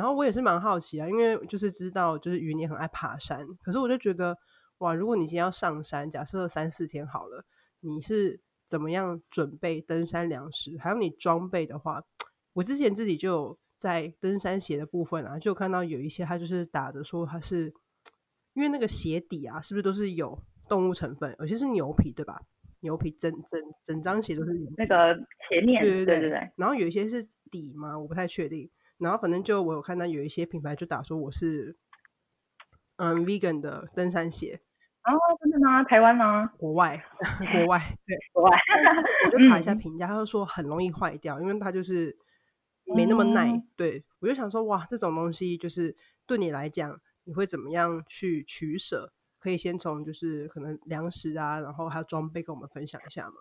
然后我也是蛮好奇啊，因为就是知道就是云也很爱爬山，可是我就觉得哇，如果你今天要上山，假设三四天好了，你是怎么样准备登山粮食？还有你装备的话，我之前自己就有在登山鞋的部分啊，就看到有一些它就是打着说它是因为那个鞋底啊，是不是都是有动物成分？有些是牛皮，对吧？牛皮整整整张鞋都是那个鞋面，对对对对。然后有一些是底嘛？我不太确定。然后反正就我有看到有一些品牌就打说我是嗯 vegan 的登山鞋。哦，真的吗？台湾吗？国外，国外，对，国外。我就查一下评价，他就说很容易坏掉，因为它就是没那么耐。对我就想说，哇，这种东西就是对你来讲，你会怎么样去取舍？可以先从就是可能粮食啊，然后还有装备跟我们分享一下吗？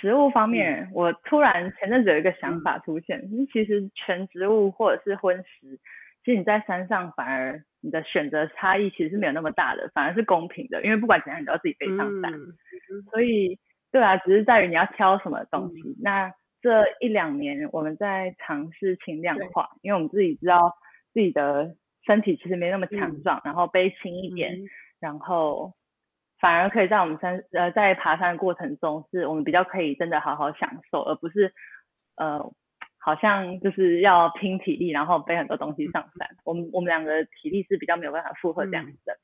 食物方面，我突然前阵子有一个想法出现，其实全植物或者是荤食，其实你在山上反而你的选择差异其实是没有那么大的，反而是公平的，因为不管怎样你都要自己背上山。所以，对啊，只是在于你要挑什么东西。那这一两年我们在尝试轻量化，因为我们自己知道自己的身体其实没那么强壮，然后背轻一点，然后。反而可以在我们山呃在爬山的过程中，是我们比较可以真的好好享受，而不是呃好像就是要拼体力，然后背很多东西上山。我们我们两个体力是比较没有办法负荷这样子的，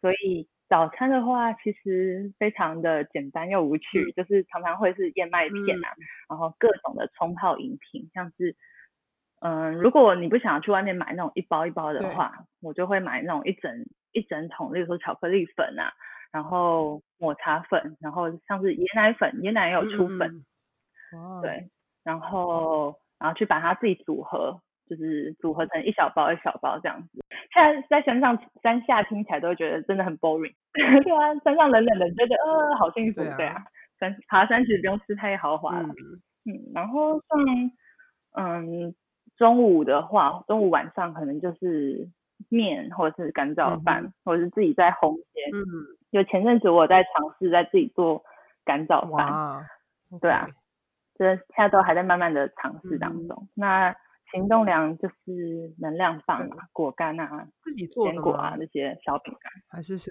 所以早餐的话其实非常的简单又无趣，就是常常会是燕麦片啊，然后各种的冲泡饮品，像是嗯如果你不想去外面买那种一包一包的话，我就会买那种一整一整桶，例如说巧克力粉啊。然后抹茶粉，然后像是椰奶粉，椰奶也有出粉，对，然后然后去把它自己组合，就是组合成一小包一小包这样子。现在在山上山下听起来都会觉得真的很 boring，对啊，山上冷冷的，觉得呃好幸福，对啊，山爬山其实不用吃太豪华了，嗯，然后像嗯中午的话，中午晚上可能就是面或者是干燥饭，或者是自己在烘些，嗯。就前阵子我在尝试在自己做干燥饭，对啊，这现在都还在慢慢的尝试当中。那行动粮就是能量棒啊，果干啊，自己做坚果啊那些小饼干，还是是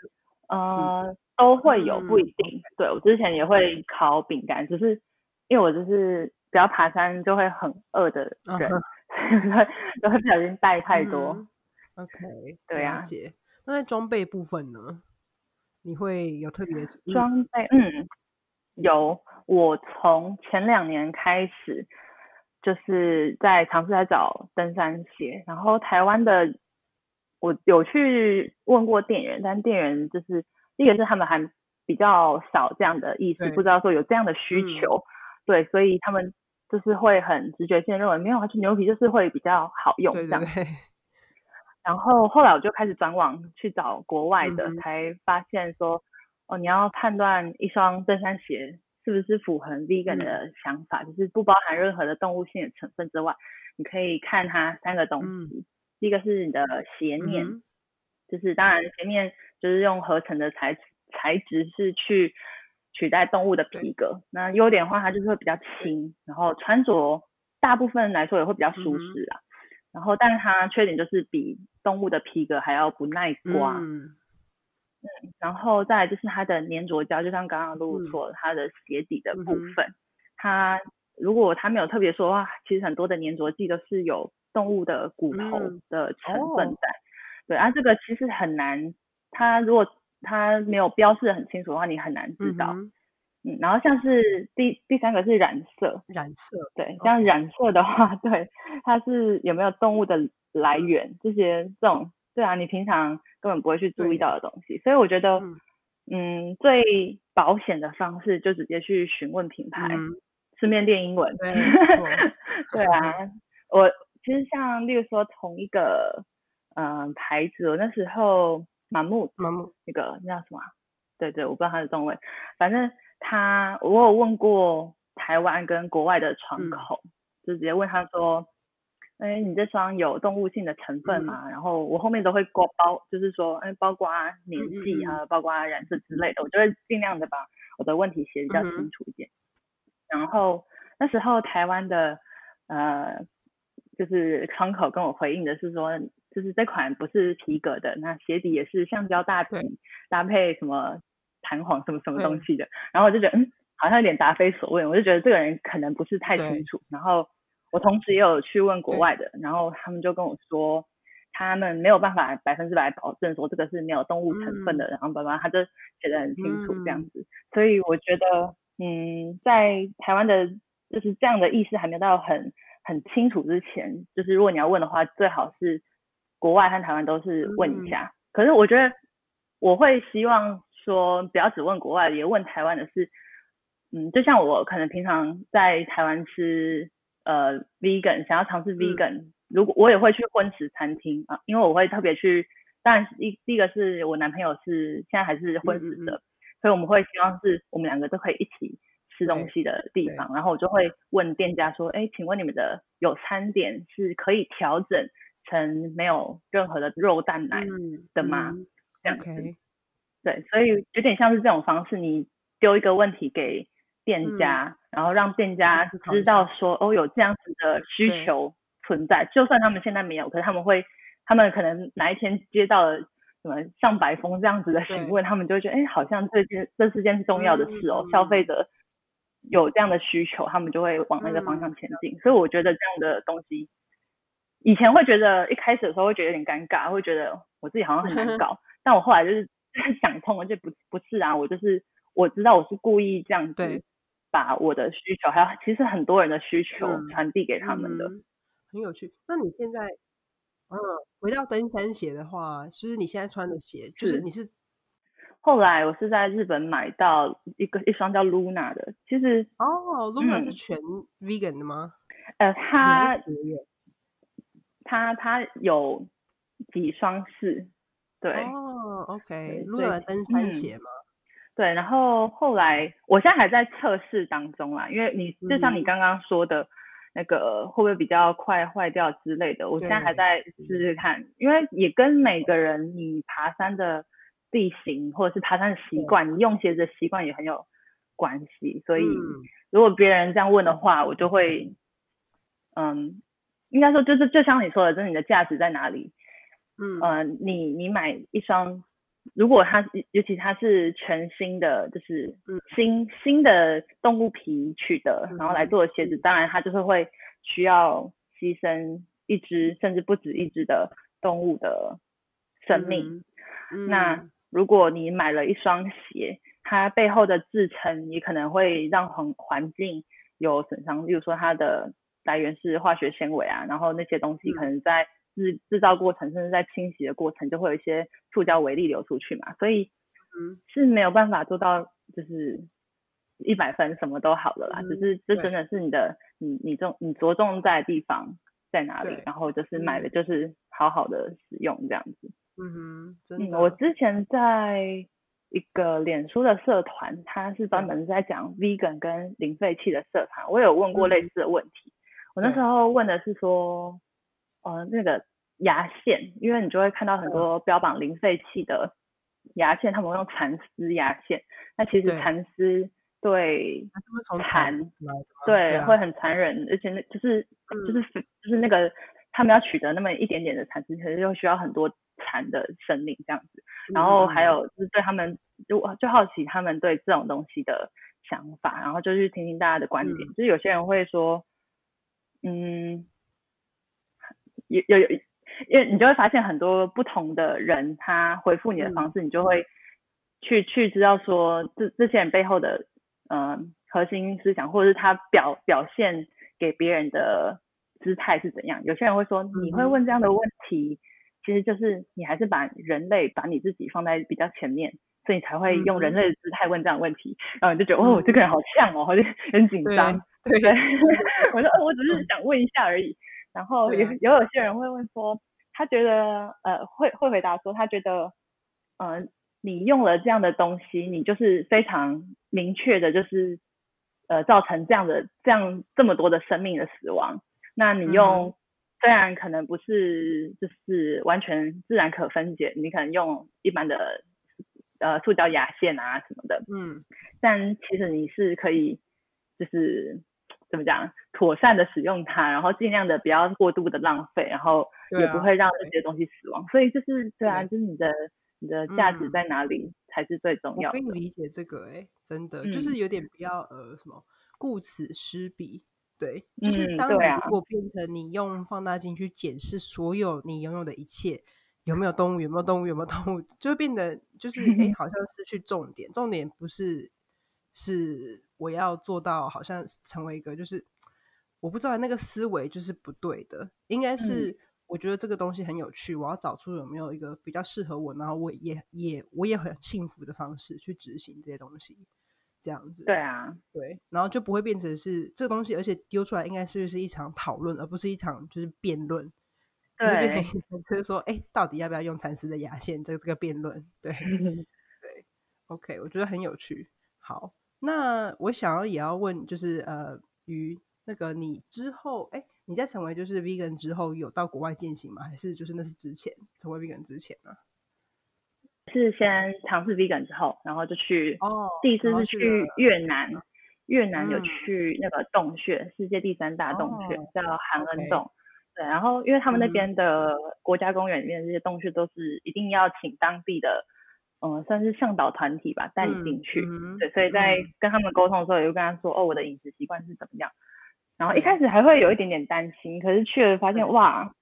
呃都会有不一定。对我之前也会烤饼干，只是因为我就是只要爬山就会很饿的人，都会不小心带太多。OK，对啊。那在装备部分呢？你会有特别装备？嗯，有。我从前两年开始，就是在尝试在找登山鞋。然后台湾的，我有去问过店员，但店员就是一个是他们还比较少这样的意思，不知道说有这样的需求。对，所以他们就是会很直觉性认为，没有啊，就牛皮就是会比较好用这样。然后后来我就开始转网去找国外的，才发现说，哦，你要判断一双登山鞋是不是符合 vegan 的想法，就是不包含任何的动物性的成分之外，你可以看它三个东西，第一个是你的鞋面，就是当然鞋面就是用合成的材材质是去取代动物的皮革，那优点的话它就是会比较轻，然后穿着大部分来说也会比较舒适啊。然后，但是它缺点就是比动物的皮革还要不耐刮。嗯。然后再来就是它的粘着胶，就像刚刚露露说，它的鞋底的部分，它如果它没有特别说的话，其实很多的粘着剂都是有动物的骨头的成分在。对啊，这个其实很难，它如果它没有标示很清楚的话，你很难知道。嗯，然后像是第第三个是染色，染色，对，像。染色的话，对，它是有没有动物的来源，这些这种，对啊，你平常根本不会去注意到的东西，所以我觉得，嗯，最保险的方式就直接去询问品牌，顺便练英文，对。啊，我其实像例如说同一个嗯牌子，我那时候满木满木。那个那叫什么？对对，我不知道它的中文，反正。他，我有问过台湾跟国外的窗口，就直接问他说，哎，你这双有动物性的成分吗？然后我后面都会过包，就是说，哎，包括年纪啊，包括染色之类的，我就会尽量的把我的问题写比较清楚一点。然后那时候台湾的呃就是窗口跟我回应的是说，就是这款不是皮革的，那鞋底也是橡胶大底搭配什么弹簧什么什么东西的，然后我就觉得嗯，好像有点答非所问，我就觉得这个人可能不是太清楚。然后我同时也有去问国外的，然后他们就跟我说，他们没有办法百分之百保证说这个是没有动物成分的，然后爸爸他就写的很清楚这样子，所以我觉得嗯，在台湾的。就是这样的意识还没有到很很清楚之前，就是如果你要问的话，最好是国外和台湾都是问一下。可是我觉得我会希望说，不要只问国外，也问台湾的是，嗯，就像我可能平常在台湾吃呃 vegan，想要尝试 vegan，如果我也会去荤食餐厅啊，因为我会特别去，当然一第一个是我男朋友是现在还是荤食的，所以我们会希望是我们两个都可以一起。吃东西的地方，然后我就会问店家说：“哎，请问你们的有餐点是可以调整成没有任何的肉蛋奶的吗？”这样子，对，所以有点像是这种方式，你丢一个问题给店家，然后让店家知道说：“哦，有这样子的需求存在，就算他们现在没有，可是他们会，他们可能哪一天接到了什么上百封这样子的询问，他们就会觉得：哎，好像这件这是件重要的事哦，消费者。”有这样的需求，他们就会往那个方向前进。所以我觉得这样的东西，以前会觉得一开始的时候会觉得有点尴尬，会觉得我自己好像很难搞。但我后来就是想通了，就不不是啊，我就是我知道我是故意这样子把我的需求，还有其实很多人的需求传递给他们的，很有趣。那你现在，嗯，回到登山鞋的话，就是你现在穿的鞋，就是你是。后来我是在日本买到一个一双叫 Luna 的，其实哦，Luna 是全 vegan 的吗？呃，它它它有几双是，对哦，OK，Luna 登山鞋吗？对，然后后来我现在还在测试当中啦，因为你就像你刚刚说的那个会不会比较快坏掉之类的，我现在还在试试看，因为也跟每个人你爬山的。地形或者是爬山的习惯，你用鞋子的习惯也很有关系。所以如果别人这样问的话，我就会，嗯，应该说就是就像你说的，就是你的价值在哪里？嗯，呃，你你买一双，如果它尤其它是全新的，就是新新的动物皮取的，然后来做的鞋子，当然它就是会需要牺牲一只甚至不止一只的动物的生命。那如果你买了一双鞋，它背后的制成也可能会让环环境有损伤，例如说它的来源是化学纤维啊，然后那些东西可能在制制造过程，甚至在清洗的过程，就会有一些塑胶微粒流出去嘛，所以嗯是没有办法做到就是一百分什么都好的啦，只是这真的是你的你你重你着重在的地方在哪里，然后就是买的就是好好的使用这样子。嗯哼，真的。我之前在一个脸书的社团，它是专门在讲 vegan 跟零废弃的社团，我有问过类似的问题。我那时候问的是说，呃，那个牙线，因为你就会看到很多标榜零废弃的牙线，他们会用蚕丝牙线。那其实蚕丝对蚕，对会很残忍，而且那就是就是就是那个他们要取得那么一点点的蚕丝，其实又需要很多。蚕的生命这样子，然后还有就是对他们就就好奇他们对这种东西的想法，然后就去听听大家的观点。就是有些人会说，嗯，有有有，因为你就会发现很多不同的人他回复你的方式，你就会去去知道说这这些人背后的嗯核心思想，或者是他表表现给别人的姿态是怎样。有些人会说，你会问这样的问题。其实就是你还是把人类把你自己放在比较前面，所以你才会用人类的姿态问这样的问题，然后你就觉得哦，这个人好像哦，好 像很紧张。对，我说哦，我只是想问一下而已。然后也有有些人会问说，他觉得呃会会回答说，他觉得呃你用了这样的东西，你就是非常明确的，就是呃造成这样的这样这么多的生命的死亡。那你用。虽然可能不是就是完全自然可分解，你可能用一般的呃塑胶牙线啊什么的，嗯，但其实你是可以就是怎么讲，妥善的使用它，然后尽量的不要过度的浪费，然后也不会让这些东西死亡。所以就是对啊，就是你的你的价值在哪里才是最重要的。我可以理解这个，哎，真的就是有点不要呃什么顾此失彼。对，就是当你如果变成你用放大镜去检视所有你拥有的一切，有没有动物，有没有动物，有没有动物，就会变得就是哎，好像失去重点。重点不是是我要做到，好像成为一个就是我不知道那个思维就是不对的。应该是我觉得这个东西很有趣，我要找出有没有一个比较适合我，然后我也也我也很幸福的方式去执行这些东西。这样子，对啊，对，然后就不会变成是这个东西，而且丢出来应该是是一场讨论，而不是一场就是辩论。对，就是说，哎，到底要不要用蚕丝的牙线？这个这个辩论，对 对，OK，我觉得很有趣。好，那我想要也要问，就是呃，于那个你之后，哎，你在成为就是 vegan 之后，有到国外践行吗？还是就是那是之前成为 vegan 之前呢？是先尝试 vegan 之后，然后就去哦第一次是去越南，越南有去那个洞穴，世界第三大洞穴叫韩恩洞，对，然后因为他们那边的国家公园里面这些洞穴都是一定要请当地的，嗯，算是向导团体吧带你进去，对，所以在跟他们沟通的时候，也就跟他说，哦，我的饮食习惯是怎么样，然后一开始还会有一点点担心，可是去了发现，哇。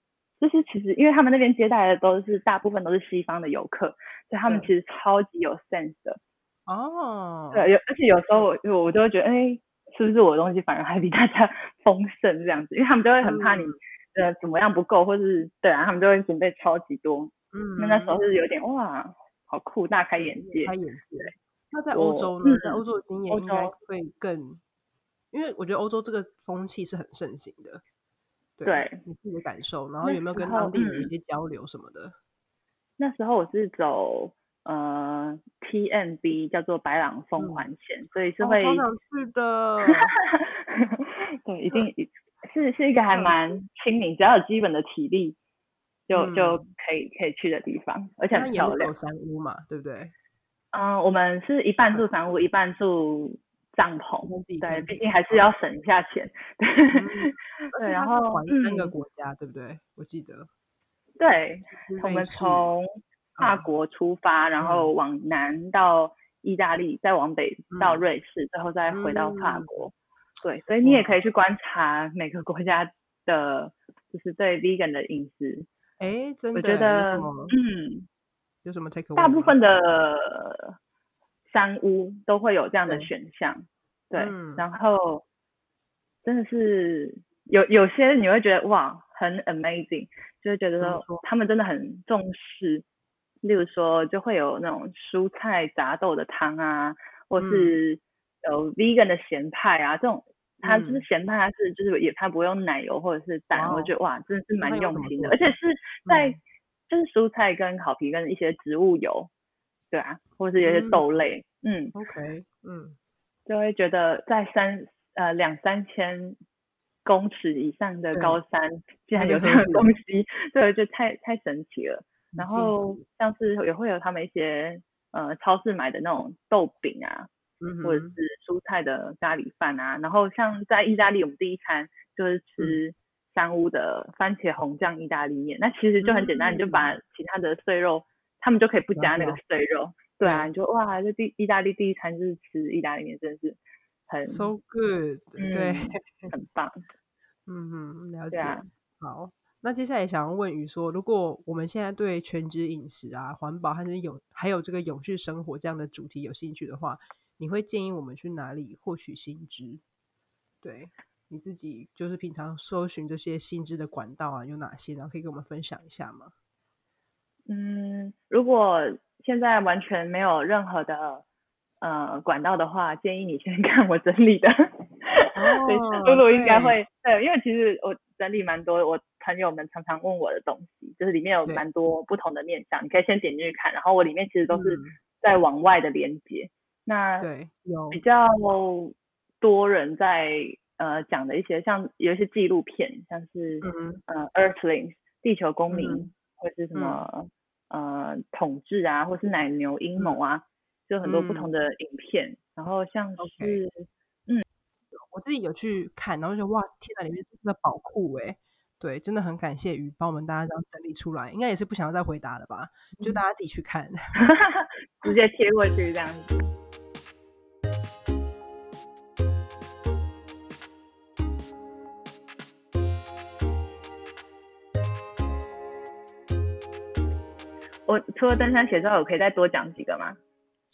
就是其实，因为他们那边接待的都是大部分都是西方的游客，所以他们其实超级有 sense 的。哦。对，有而且有时候我我就会觉得，哎，是不是我的东西反而还比大家 丰盛这样子？因为他们就会很怕你呃怎么样不够，或是对啊，他们就会准备超级多。嗯。那那时候是有点哇，好酷，大开眼界。开眼界。那在欧洲呢？在欧洲的经验应该会更，因为我觉得欧洲这个风气是很盛行的。对你自己的感受，然后有没有跟当地人一些交流什么的？那时候我是走呃 T N B 叫做白朗峰环线，所以是会超想去的。对，一定是是一个还蛮亲民，只要有基本的体力就就可以可以去的地方，而且很漂亮。山屋嘛，对不对？嗯，我们是一半住山屋，一半住。帐篷，对，毕竟还是要省一下钱。对，然后三个国家，对不对？我记得。对，我们从法国出发，然后往南到意大利，再往北到瑞士，最后再回到法国。对，所以你也可以去观察每个国家的，就是对 vegan 的饮食。哎，真的？我觉得，嗯，有什么 take？大部分的。山屋都会有这样的选项，对，然后真的是有有些你会觉得哇很 amazing，就会觉得说他们真的很重视，例如说就会有那种蔬菜杂豆的汤啊，或是有 vegan 的咸派啊，这种它就是咸派，它是就是也它不用奶油或者是蛋，我觉得哇真的是蛮用心的，而且是在就是蔬菜跟烤皮跟一些植物油。对啊，或者是有些豆类，嗯，OK，嗯，就会觉得在三呃两三千公尺以上的高山竟然有这样的东西，对，就太太神奇了。然后像是也会有他们一些呃超市买的那种豆饼啊，或者是蔬菜的咖喱饭啊。然后像在意大利，我们第一餐就是吃三屋的番茄红酱意大利面，那其实就很简单，你就把其他的碎肉。他们就可以不加那个碎肉，对啊，你就哇，这第意大利第一餐就是吃意大利面，真的是很 so good，对，很棒，嗯嗯，了解。好，那接下来想要问宇说，如果我们现在对全职饮食啊、环保还是有还有这个永续生活这样的主题有兴趣的话，你会建议我们去哪里获取新知？对你自己就是平常搜寻这些新知的管道啊有哪些？然后可以跟我们分享一下吗？嗯，如果现在完全没有任何的呃管道的话，建议你先 看我整理的。哦，露露应该会对，因为其实我整理蛮多，我朋友们常常问我的东西，就是里面有蛮多不同的面向，你可以先点进去看。然后我里面其实都是在往外的连接。那对有比较多人在呃讲的一些，像有一些纪录片，像是嗯呃 Earthlings 地球公民。或是什么呃统治啊，或是奶牛阴谋啊，就很多不同的影片。然后像是嗯，我自己有去看，然后就哇，天哪，里面是个宝库哎，对，真的很感谢鱼帮我们大家这样整理出来，应该也是不想要再回答了吧？就大家自己去看，直接贴过去这样子。我除了登山鞋之外，我可以再多讲几个吗？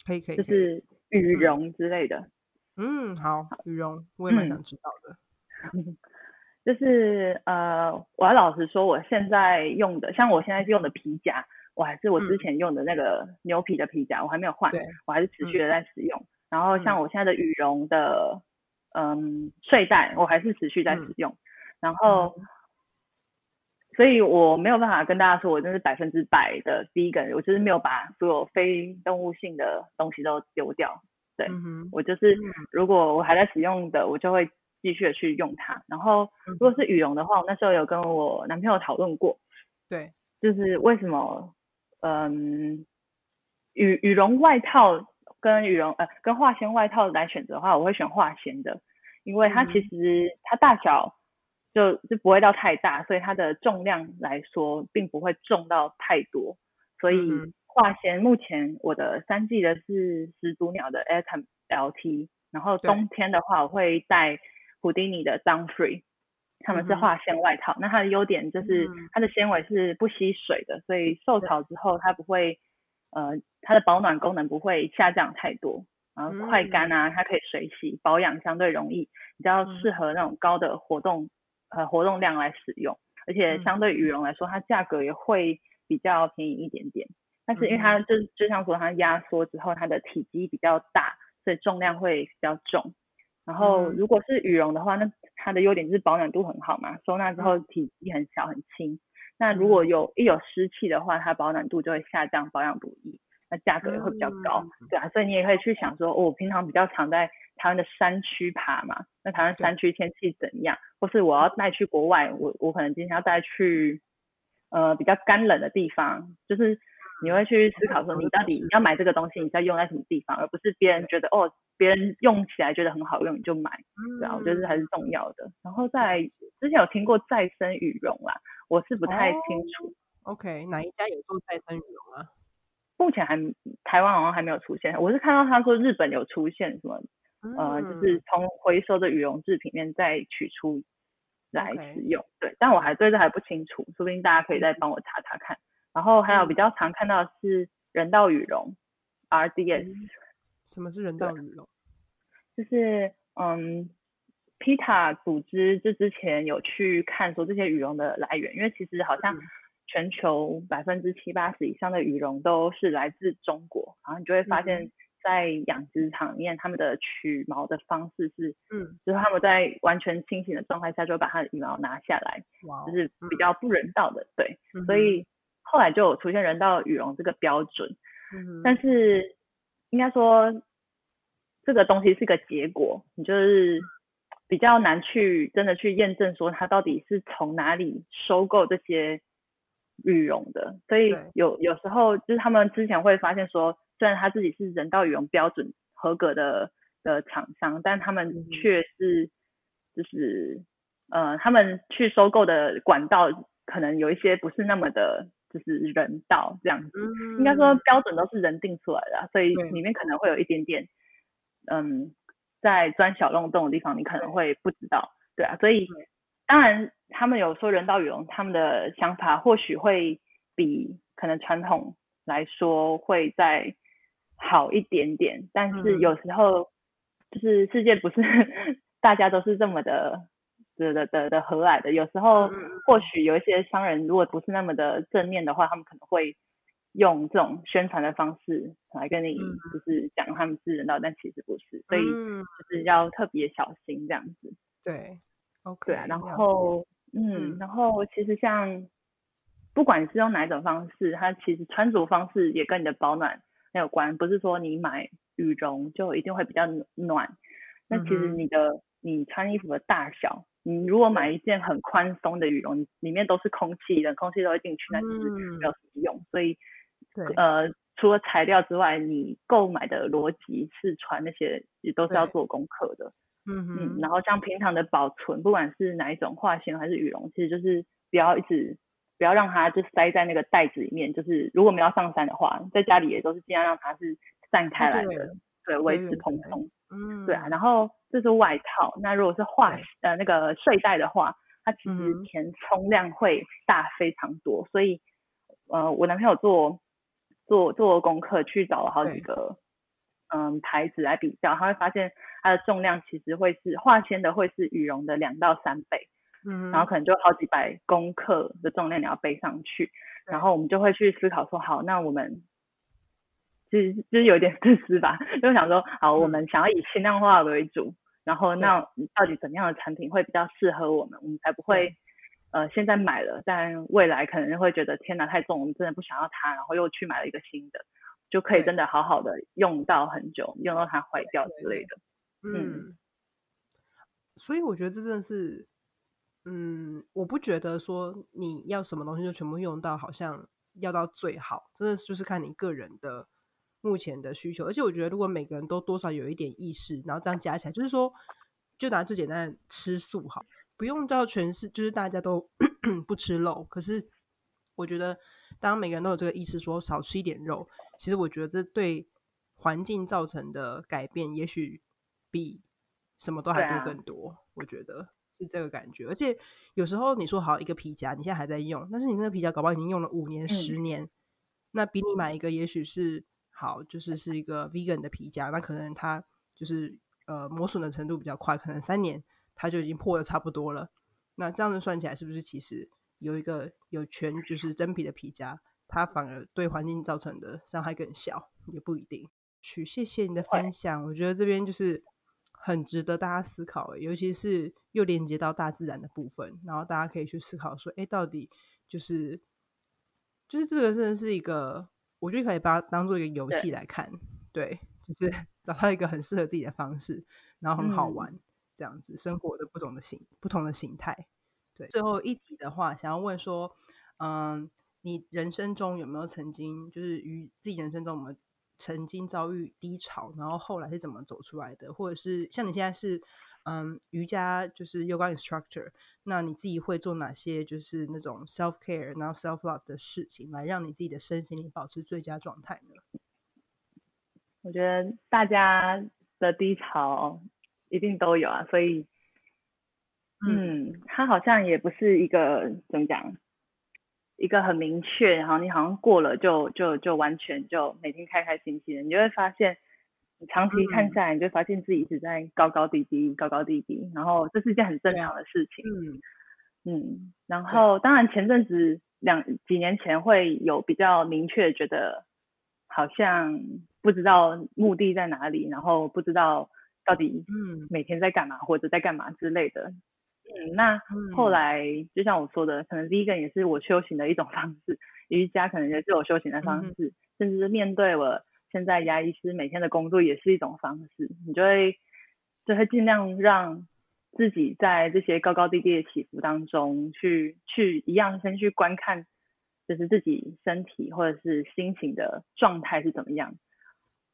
可以可以，就是羽绒之类的。嗯，好，羽绒我也蛮想知道的。就是呃，我要老实说，我现在用的，像我现在用的皮夹，我还是我之前用的那个牛皮的皮夹，我还没有换，我还是持续的在使用。然后像我现在的羽绒的，嗯，睡袋，我还是持续在使用。然后。所以我没有办法跟大家说，我真是百分之百的 vegan，我就是没有把所有非动物性的东西都丢掉。对，我就是如果我还在使用的，我就会继续的去用它。然后如果是羽绒的话，我那时候有跟我男朋友讨论过，对，就是为什么，嗯，羽羽绒外套跟羽绒呃跟化纤外套来选择的话，我会选化纤的，因为它其实它大小。就就不会到太大，所以它的重量来说，并不会重到太多。所以化纤目前我的三季的是始祖鸟的 Atom LT，然后冬天的话我会带普丁尼的 Down Free，他们是化纤外套。那它的优点就是它的纤维是不吸水的，所以受潮之后它不会呃它的保暖功能不会下降太多，然后快干啊，它可以水洗，保养相对容易，比较适合那种高的活动。呃，活动量来使用，而且相对羽绒来说，它价格也会比较便宜一点点。但是因为它就就像说，它压缩之后，它的体积比较大，所以重量会比较重。然后如果是羽绒的话，那它的优点就是保暖度很好嘛，收纳之后体积很小很轻。那如果有一有湿气的话，它保暖度就会下降，保养不易，那价格也会比较高，对啊。所以你也可以去想说，我平常比较常在。台湾的山区爬嘛，那台湾山区天气怎样？或是我要带去国外，我我可能今天要带去呃比较干冷的地方，就是你会去思考说，你到底你要买这个东西，你在用在什么地方，而不是别人觉得哦，别人用起来觉得很好用你就买，对啊，我觉得这才是重要的。然后在之前有听过再生羽绒啦，我是不太清楚。OK，哪一家有做再生羽绒啊？目前还台湾好像还没有出现，我是看到他说日本有出现什么。呃，就是从回收的羽绒制品面再取出来使用，对，但我还对这还不清楚，说不定大家可以再帮我查查看。然后还有比较常看到的是人道羽绒，RDS。什么是人道羽绒？就是嗯，PETA 组织就之前有去看说这些羽绒的来源，因为其实好像全球百分之七八十以上的羽绒都是来自中国，然后你就会发现。在养殖场里面，他们的取毛的方式是，嗯，就是他们在完全清醒的状态下，就把它的羽毛拿下来，就是比较不人道的，对，所以后来就有出现人道羽绒这个标准，嗯，但是应该说这个东西是个结果，你就是比较难去真的去验证说它到底是从哪里收购这些羽绒的，所以有有时候就是他们之前会发现说。虽然他自己是人道羽绒标准合格的的厂商，但他们却是就是呃，他们去收购的管道可能有一些不是那么的，就是人道这样子。应该说标准都是人定出来的，所以里面可能会有一点点，嗯，在钻小洞洞的地方，你可能会不知道。对啊，所以当然他们有说人道羽绒，他们的想法或许会比可能传统来说会在。好一点点，但是有时候就是世界不是大家都是这么的的的的的和蔼的，有时候或许有一些商人如果不是那么的正面的话，他们可能会用这种宣传的方式来跟你就是讲他们是人道，但其实不是，所以就是要特别小心这样子。对，OK，对啊，然后嗯，然后其实像不管是用哪一种方式，它其实穿着方式也跟你的保暖。没有关，不是说你买羽绒就一定会比较暖。那其实你的你穿衣服的大小，你如果买一件很宽松的羽绒，里面都是空气，冷空气都会进去，那其实没有什么用。所以，呃，除了材料之外，你购买的逻辑试穿那些也都是要做功课的。嗯哼，然后像平常的保存，不管是哪一种化纤还是羽绒，其实就是不要一直不要让它就塞在那个袋子里面，就是如果我们要上山的话，在家里也都是尽量让它是散开来的，对，维持蓬松。嗯，对啊。然后这是外套，那如果是化呃那个睡袋的话，它其实填充量会大非常多，所以呃我男朋友做做做功课去找了好几个。嗯，牌子来比较，他会发现它的重量其实会是化纤的，会是羽绒的两到三倍。嗯，然后可能就好几百公克的重量你要背上去，然后我们就会去思考说，好，那我们其实就是有点自私吧，就想说，好，我们想要以轻量化为主，然后那到底怎样的产品会比较适合我们，我们才不会呃现在买了，但未来可能会觉得天哪太重，我们真的不想要它，然后又去买了一个新的。就可以真的好好的用到很久，用到它坏掉之类的。嗯，所以我觉得这真的是，嗯，我不觉得说你要什么东西就全部用到，好像要到最好，真的就是看你个人的目前的需求。而且我觉得，如果每个人都多少有一点意识，然后这样加起来，就是说，就拿最简单的吃素好，不用到全是，就是大家都 不吃肉。可是我觉得，当每个人都有这个意识，说少吃一点肉。其实我觉得这对环境造成的改变，也许比什么都还多更多。我觉得是这个感觉。而且有时候你说好一个皮夹，你现在还在用，但是你那个皮夹搞不好已经用了五年、十年，那比你买一个也许是好，就是是一个 vegan 的皮夹，那可能它就是呃磨损的程度比较快，可能三年它就已经破的差不多了。那这样子算起来，是不是其实有一个有全就是真皮的皮夹？它反而对环境造成的伤害更小，也不一定。去，谢谢你的分享，我觉得这边就是很值得大家思考，尤其是又连接到大自然的部分，然后大家可以去思考说，哎，到底就是就是这个真的是一个，我觉得可以把它当做一个游戏来看，对，就是 找到一个很适合自己的方式，然后很好玩，这样子生活的不同的形不同的形态。对，最后一题的话，想要问说，嗯。你人生中有没有曾经就是于自己人生中，我们曾经遭遇低潮，然后后来是怎么走出来的？或者是像你现在是嗯瑜伽就是 yoga instructor，那你自己会做哪些就是那种 self care 然后 self love 的事情，来让你自己的身心灵保持最佳状态呢？我觉得大家的低潮一定都有啊，所以嗯，他好像也不是一个怎么讲。一个很明确，然后你好像过了就就就完全就每天开开心心的，你就会发现，你长期看下来，你就发现自己一直在高高低低，高高低低，然后这是一件很正常的事情。嗯嗯，然后当然前阵子两几年前会有比较明确觉得，好像不知道目的在哪里，然后不知道到底嗯每天在干嘛或者在干嘛之类的。嗯，那后来就像我说的，可能 vegan 也是我修行的一种方式，瑜伽可能也是我修行的方式，甚至是面对我现在牙医师每天的工作也是一种方式。你就会就会尽量让自己在这些高高低低的起伏当中，去去一样先去观看，就是自己身体或者是心情的状态是怎么样。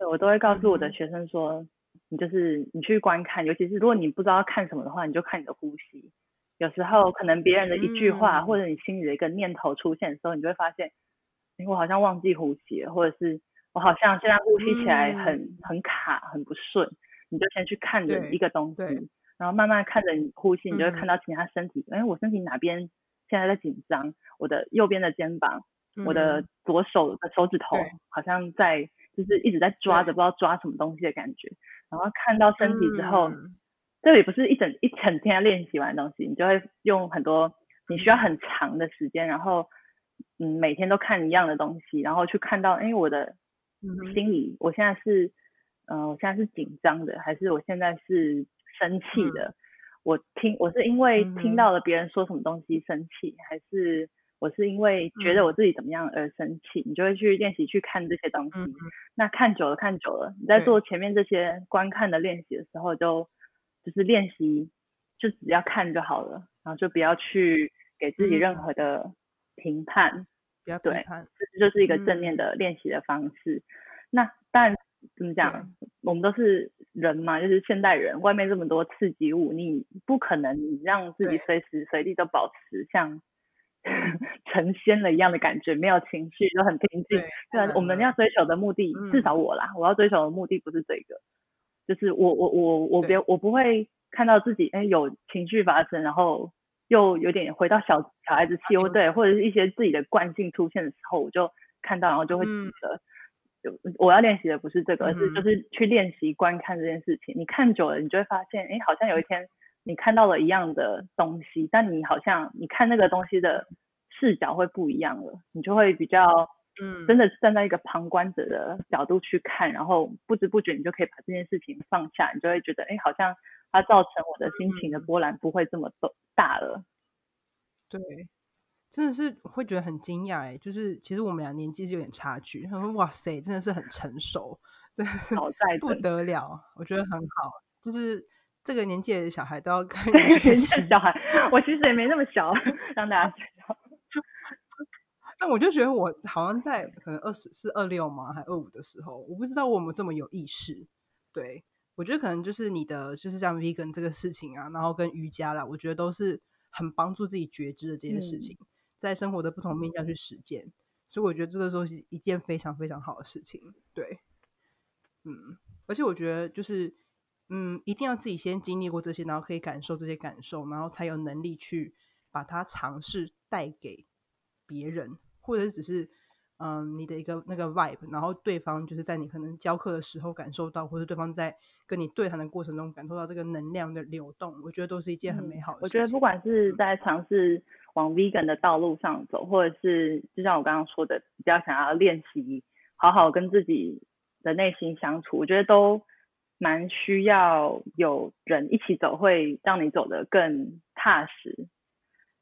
我都会告诉我的学生说。你就是你去观看，尤其是如果你不知道看什么的话，你就看你的呼吸。有时候可能别人的一句话，或者你心里的一个念头出现的时候，你就会发现，哎，我好像忘记呼吸了，或者是我好像现在呼吸起来很很卡，很不顺。你就先去看着一个东西，然后慢慢看着你呼吸，你就会看到其他身体。哎，我身体哪边现在在紧张？我的右边的肩膀，我的左手的手指头好像在。就是一直在抓着不知道抓什么东西的感觉，然后看到身体之后，这里不是一整一整天练习完的东西，你就会用很多你需要很长的时间，然后嗯每天都看一样的东西，然后去看到哎我的心里我现在是嗯我现在是紧张的，还是我现在是生气的？我听我是因为听到了别人说什么东西生气，还是？我是因为觉得我自己怎么样而生气，你就会去练习去看这些东西。那看久了，看久了，你在做前面这些观看的练习的时候，就就是练习，就只要看就好了，然后就不要去给自己任何的评判。不要评判，这就是一个正面的练习的方式。那但怎么讲？我们都是人嘛，就是现代人，外面这么多刺激物，你不可能你让自己随时随地都保持像 成仙了一样的感觉，没有情绪，就很平静。对啊，我们要追求的目的，至少我啦，我要追求的目的不是这个，就是我我我我别我不会看到自己哎有情绪发生，然后又有点回到小小孩子气，或对，或者是一些自己的惯性出现的时候，我就看到，然后就会记得。我要练习的不是这个，而是就是去练习观看这件事情。你看久了，你就会发现，哎，好像有一天你看到了一样的东西，但你好像你看那个东西的视角会不一样了，你就会比较，嗯，真的站在一个旁观者的角度去看，然后不知不觉你就可以把这件事情放下，你就会觉得，哎，好像它造成我的心情的波澜不会这么大了。对。真的是会觉得很惊讶哎，就是其实我们俩年纪是有点差距。他说：“哇塞，真的是很成熟，真的是不得了。”我觉得很好，就是这个年纪的小孩都要跟学习。小孩，我其实也没那么小，让大家知道。但我就觉得我好像在可能二十是二六吗，还二五的时候，我不知道我们这么有意识。对我觉得可能就是你的就是像 vegan 这个事情啊，然后跟瑜伽啦，我觉得都是很帮助自己觉知的这件事情。在生活的不同面向去实践，所以我觉得这个时候是一件非常非常好的事情。对，嗯，而且我觉得就是，嗯，一定要自己先经历过这些，然后可以感受这些感受，然后才有能力去把它尝试带给别人，或者是只是，嗯，你的一个那个 vibe，然后对方就是在你可能教课的时候感受到，或者对方在跟你对谈的过程中感受到这个能量的流动，我觉得都是一件很美好的。我觉得不管是在尝试。往 vegan 的道路上走，或者是就像我刚刚说的，比较想要练习好好跟自己的内心相处，我觉得都蛮需要有人一起走，会让你走得更踏实。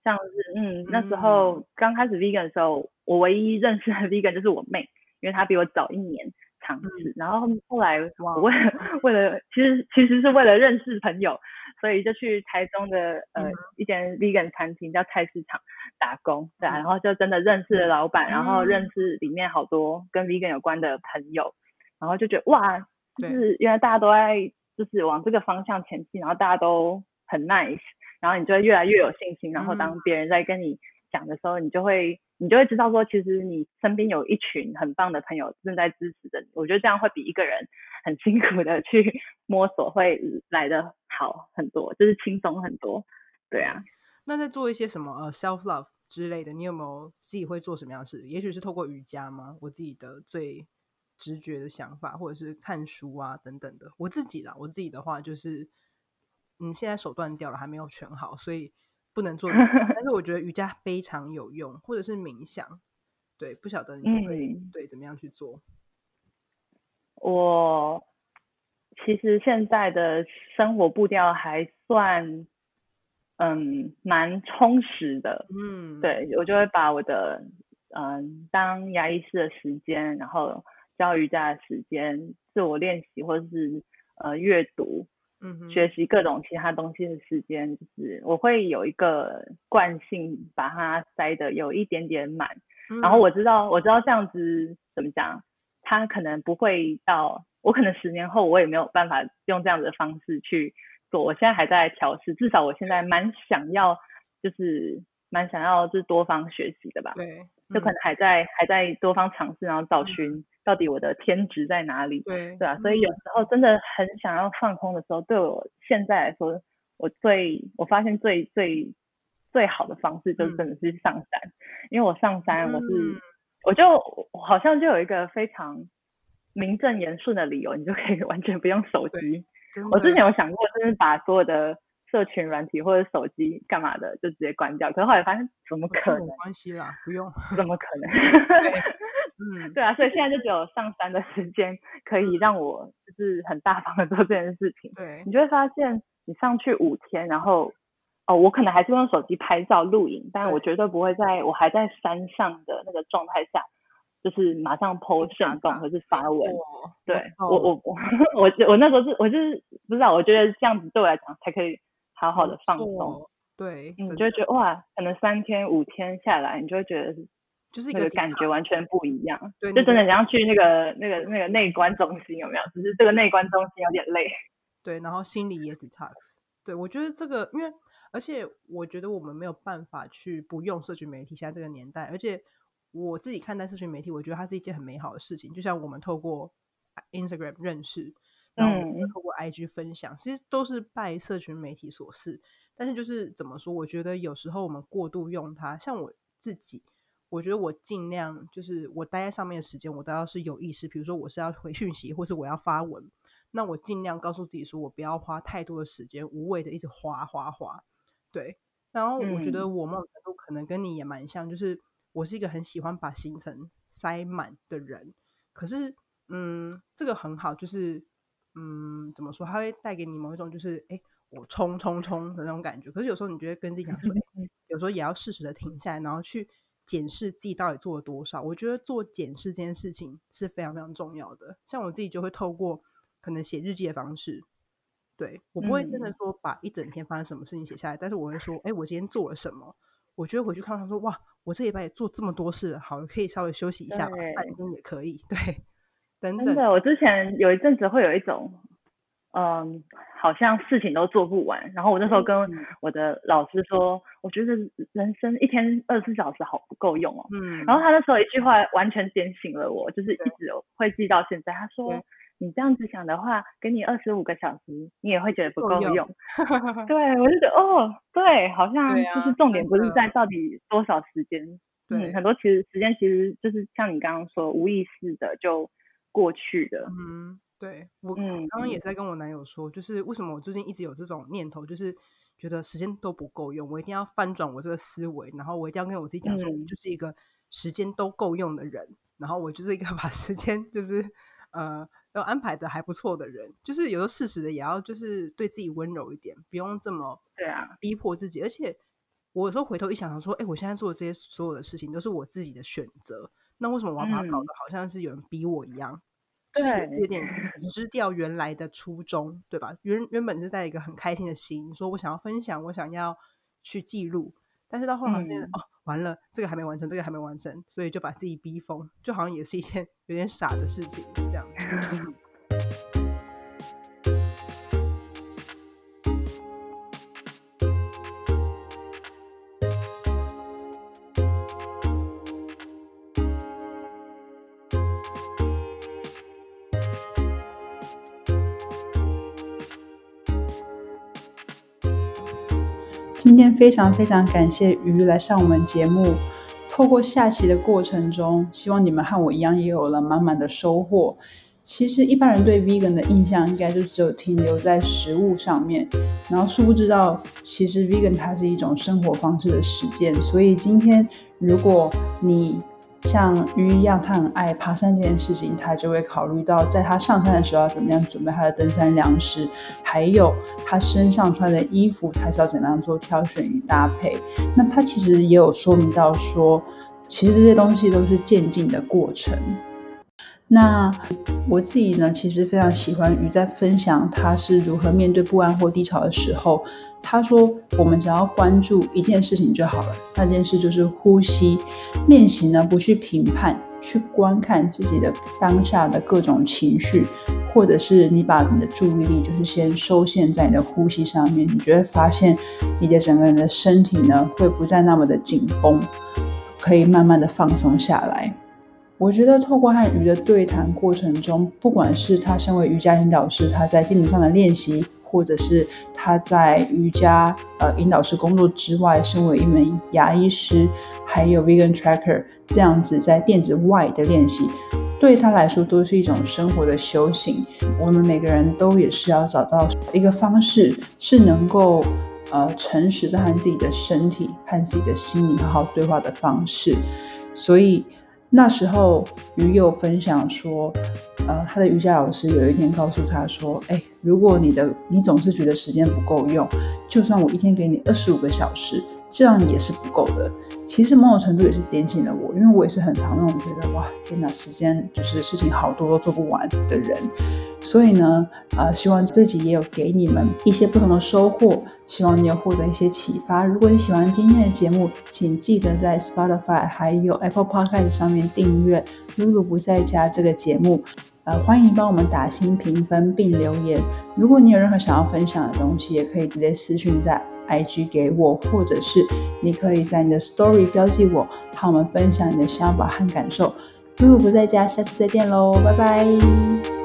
像是嗯，那时候刚开始 vegan 的时候，我唯一认识的 vegan 就是我妹，因为她比我早一年尝试，然后后来我为了为了其实其实是为了认识朋友。所以就去台中的呃一间 vegan 餐厅叫菜市场打工，对啊，然后就真的认识了老板，然后认识里面好多跟 vegan 有关的朋友，然后就觉得哇，就是原来大家都在就是往这个方向前进，然后大家都很 nice，然后你就会越来越有信心，然后当别人在跟你讲的时候，你就会你就会知道说，其实你身边有一群很棒的朋友正在支持着你，我觉得这样会比一个人很辛苦的去摸索会来的。好很多，就是轻松很多，对啊。那在做一些什么呃 self love 之类的，你有没有自己会做什么样的事？也许是透过瑜伽吗？我自己的最直觉的想法，或者是看书啊等等的。我自己啦，我自己的话就是，嗯，现在手断掉了，还没有全好，所以不能做。但是我觉得瑜伽非常有用，或者是冥想。对，不晓得你会对怎么样去做？我。其实现在的生活步调还算，嗯，蛮充实的。嗯，对我就会把我的，嗯，当牙医师的时间，然后教瑜伽的时间，自我练习或者是呃阅读，嗯，学习各种其他东西的时间，就是我会有一个惯性把它塞的有一点点满。然后我知道，我知道这样子怎么讲，它可能不会到。我可能十年后我也没有办法用这样的方式去做，我现在还在调试，至少我现在蛮想要，就是蛮想要就是多方学习的吧。对，就可能还在还在多方尝试，然后找寻到底我的天职在哪里。对，对啊，所以有时候真的很想要放空的时候，对我现在来说，我最我发现最最最好的方式就是真的是上山，因为我上山我是我就好像就有一个非常。名正言顺的理由，你就可以 完全不用手机。我之前有想过，就是把所有的社群软体或者手机干嘛的，就直接关掉。可是后来发现，怎么可能？没关系啦，不用。怎么可能？嗯，对啊，所以现在就只有上山的时间可以让我就是很大方的做这件事情。对，你就会发现，你上去五天，然后哦，我可能还是用手机拍照录影，但是我绝对不会在我还在山上的那个状态下。就是马上 po 线动或是发文，对我我 我我我那时候是我就是不知道，我觉得这样子对我来讲才可以好好的放松，对，你就会觉得哇，可能三天五天下来，你就会觉得就是一个感觉完全不一样。对，就真的像去那个那个那个内观中心有没有？只是这个内观中心有点累。对，然后心里也 detox。对我觉得这个，因为而且我觉得我们没有办法去不用社群媒体，现在这个年代，而且我自己看待社群媒体，我觉得它是一件很美好的事情。就像我们透过 Instagram 认识，然后我们透过 IG 分享，其实都是拜社群媒体所赐。但是就是怎么说？我觉得有时候我们过度用它，像我自己，我觉得我尽量就是我待在上面的时间，我都要是有意识。比如说我是要回讯息，或是我要发文，那我尽量告诉自己说，我不要花太多的时间，无谓的一直滑滑滑。对，然后我觉得我某种程度可能跟你也蛮像，就是我是一个很喜欢把行程塞满的人。可是，嗯，这个很好，就是嗯，怎么说？它会带给你某一种就是哎。我冲冲冲的那种感觉，可是有时候你觉得跟自己讲说，有时候也要适时的停下来，然后去检视自己到底做了多少。我觉得做检视这件事情是非常非常重要的。像我自己就会透过可能写日记的方式，对我不会真的说把一整天发生什么事情写下来，但是我会说，哎，我今天做了什么？我觉得回去看看说，哇，我这礼拜也做这么多事，好，可以稍微休息一下吧，半天也可以。对，等等。真的，我之前有一阵子会有一种。嗯，好像事情都做不完。然后我那时候跟我的老师说，我觉得人生一天二十四小时好不够用哦。嗯。然后他那时候一句话完全点醒了我，就是一直会记到现在。他说：“你这样子想的话，给你二十五个小时，你也会觉得不够用。”对，我就觉得哦，对，好像就是重点不是在到底多少时间。嗯，很多其实时间其实就是像你刚刚说，无意识的就过去的。嗯。对我刚刚也在跟我男友说，就是为什么我最近一直有这种念头，就是觉得时间都不够用，我一定要翻转我这个思维，然后我一定要跟我自己讲说，我就是一个时间都够用的人，然后我就是一个 把时间就是呃都安排的还不错的人，就是有时候适时的也要就是对自己温柔一点，不用这么对啊。逼迫自己，而且我有时候回头一想想说，哎，我现在做的这些所有的事情都是我自己的选择，那为什么我要把它搞得好像是有人逼我一样？对，有点失掉原来的初衷，对吧？原原本是在一个很开心的心，说我想要分享，我想要去记录，但是到后来发现，哦，完了，这个还没完成，这个还没完成，所以就把自己逼疯，就好像也是一件 有点傻的事情，这样。非常非常感谢鱼来上我们节目。透过下棋的过程中，希望你们和我一样也有了满满的收获。其实一般人对 vegan 的印象应该就只有停留在食物上面，然后殊不知道，其实 vegan 它是一种生活方式的实践。所以今天如果你像鱼一样，他很爱爬山这件事情，他就会考虑到，在他上山的时候要怎么样准备他的登山粮食，还有他身上穿的衣服，他是要怎么样做挑选与搭配。那他其实也有说明到说，其实这些东西都是渐进的过程。那我自己呢，其实非常喜欢鱼在分享他是如何面对不安或低潮的时候。他说：“我们只要关注一件事情就好了，那件事就是呼吸练习呢，不去评判，去观看自己的当下的各种情绪，或者是你把你的注意力就是先收线在你的呼吸上面，你就会发现你的整个人的身体呢会不再那么的紧绷，可以慢慢的放松下来。我觉得透过和鱼的对谈过程中，不管是他身为瑜伽引导师，他在地理上的练习。”或者是他在瑜伽呃引导师工作之外，身为一名牙医师，还有 Vegan Tracker 这样子在电子外的练习，对他来说都是一种生活的修行。我们每个人都也是要找到一个方式，是能够呃诚实的和自己的身体和自己的心理好好对话的方式。所以那时候鱼友分享说，呃，他的瑜伽老师有一天告诉他说，哎。如果你的你总是觉得时间不够用，就算我一天给你二十五个小时，这样也是不够的。其实某种程度也是点醒了我，因为我也是很常那种觉得哇，天哪，时间就是事情好多都做不完的人。所以呢，呃，希望自己也有给你们一些不同的收获，希望你有获得一些启发。如果你喜欢今天的节目，请记得在 Spotify 还有 Apple Podcast 上面订阅《露露不在家》这个节目。呃，欢迎帮我们打新评分并留言。如果你有任何想要分享的东西，也可以直接私讯在 IG 给我，或者是你可以在你的 Story 标记我，和我们分享你的想法和感受。露露不在家，下次再见喽，拜拜。